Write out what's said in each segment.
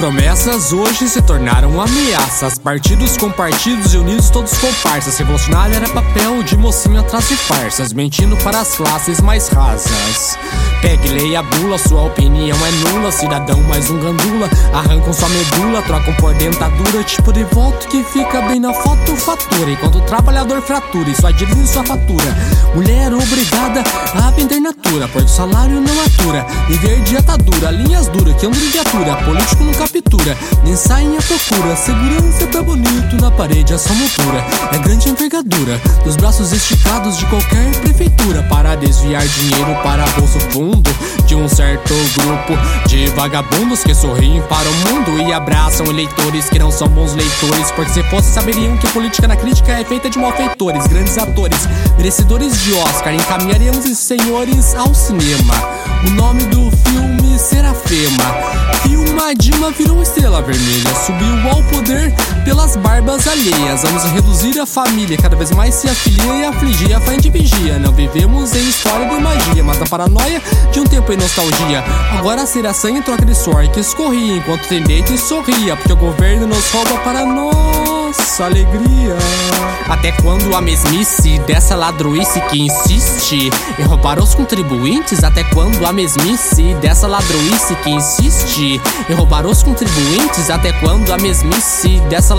Promessas hoje se tornaram ameaças. Partidos com partidos e unidos todos comparsas. Revolucionário era papel de mocinho atrás de farsas, mentindo para as classes mais rasas. Pegue, leia a bula, sua opinião é nula. Cidadão mais um gandula, arrancam sua medula, trocam por dentadura. Tipo de voto que fica bem na foto, fatura. Enquanto o trabalhador fratura, isso adquire sua fatura. Mulher obrigada a vender natura, porque o salário não atura. Viver de atadura, linhas duras, que andam de viatura. Político nunca captura, nem saem à procura. Segurança tá bonito, na parede a sua montura. É grande envergadura, dos braços esticados de qualquer prefeitura. Para desviar dinheiro para bolso fundo de um certo grupo de vagabundos que sorriem para o mundo e abraçam eleitores que não são bons leitores. Porque se fosse, saberiam que política na crítica é feita de malfeitores, grandes atores, merecedores de Oscar. Encaminharíamos esses senhores ao cinema. O nome do Serafema. Filma Dilma virou estrela vermelha, subiu ao poder barbas alheias. Vamos reduzir a família, cada vez mais se afilia e afligir a de vigia. Não vivemos em história de magia, mas a paranoia de um tempo em nostalgia. Agora será sangue troca de suor que escorria enquanto o tendente sorria, porque o governo nos rouba para nossa alegria. Até quando a mesmice dessa ladroice que insiste em roubar os contribuintes? Até quando a mesmice dessa ladroice que insiste em roubar os contribuintes? Até quando a mesmice dessa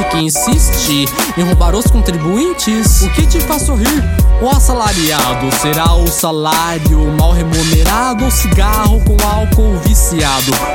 ladroice que insiste em roubar os contribuintes? O que te faz sorrir? O assalariado será o salário mal remunerado ou cigarro com álcool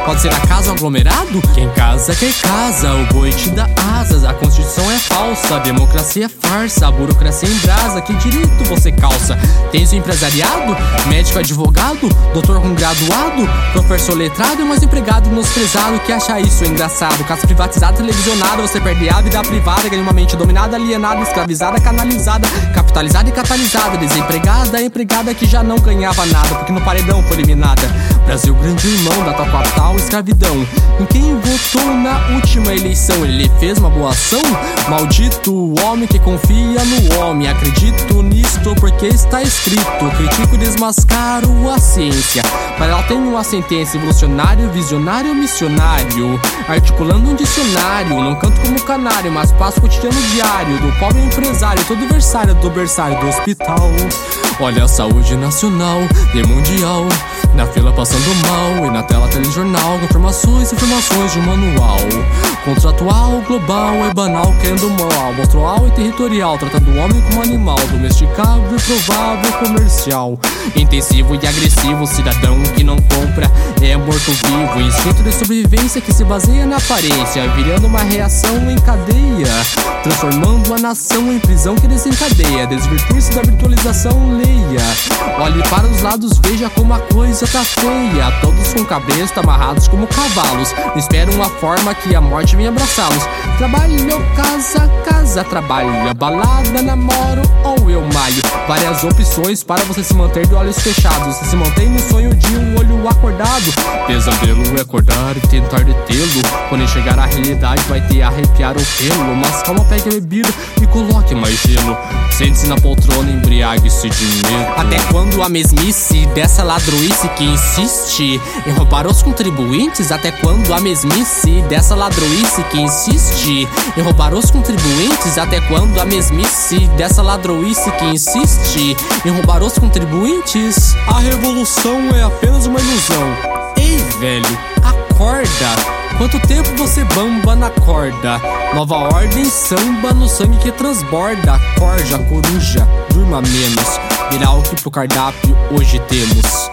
Pode ser acaso aglomerado? Quem casa quer casa, o boi te dá asas, a constituição é falsa, a democracia é farsa, a burocracia em brasa, que direito você calça? Tens empresariado, médico advogado, doutor com graduado, professor letrado? E mais empregado menosprezado? Que acha isso engraçado. Casa privatizada, televisionada, você perde a vida privada, ganha uma mente dominada, alienada, escravizada, canalizada, capitalizada e catalisada, desempregada, empregada que já não ganhava nada, porque no paredão foi eliminada. Brasil, grande irmão da tua capital, escravidão. Em quem votou na última eleição, ele fez uma boa ação? Maldito o homem que confia no homem. Acredito nisto porque está escrito. Critico e desmascaro a ciência. Para ela tem uma sentença evolucionário, visionário, missionário. Articulando um dicionário. Não canto como canário, mas passo cotidiano diário. Do pobre empresário, todo versário do berçário do hospital. Olha a saúde nacional e mundial. Na fila passando mal e na tela telejornal informações informações de um manual. Contratual, global e banal, querendo mal. Monstrual e territorial, tratando o homem como animal. Domesticável, provável, comercial. Intensivo e agressivo, cidadão que não compra é morto-vivo. Instinto de sobrevivência que se baseia na aparência, virando uma reação em cadeia. Transformando a nação em prisão que desencadeia. Desvirtue-se da virtualização, leia. Olhe para os lados, veja como a coisa tá feia. Todos com cabresto amarrados como cavalos. Espero uma forma que a morte venha abraçá-los. Trabalho, casa, casa, trabalho. Balada, namoro ou eu malho. Várias opções para você se manter de olhos fechados. Você se mantém no sonho de um olho acordado. Pesadelo é acordar e tentar detê-lo. Quando chegar à realidade, vai ter arrepiar o pelo. Mas calma, pegue a bebida e coloque mais gelo. Sente-se na poltrona, embriague-se de medo. Até quando a mesmice dessa ladroice que insiste em roubar os contribuintes? Até quando a mesmice dessa ladroice que insiste em roubar os contribuintes? Até quando a mesmice dessa ladroice que insiste em roubar os contribuintes? A revolução é apenas uma ilusão. Ei, velho, acorda! Quanto tempo você bamba na corda? Nova ordem samba no sangue que transborda. Corja, coruja, durma menos. Virá o que pro cardápio hoje temos.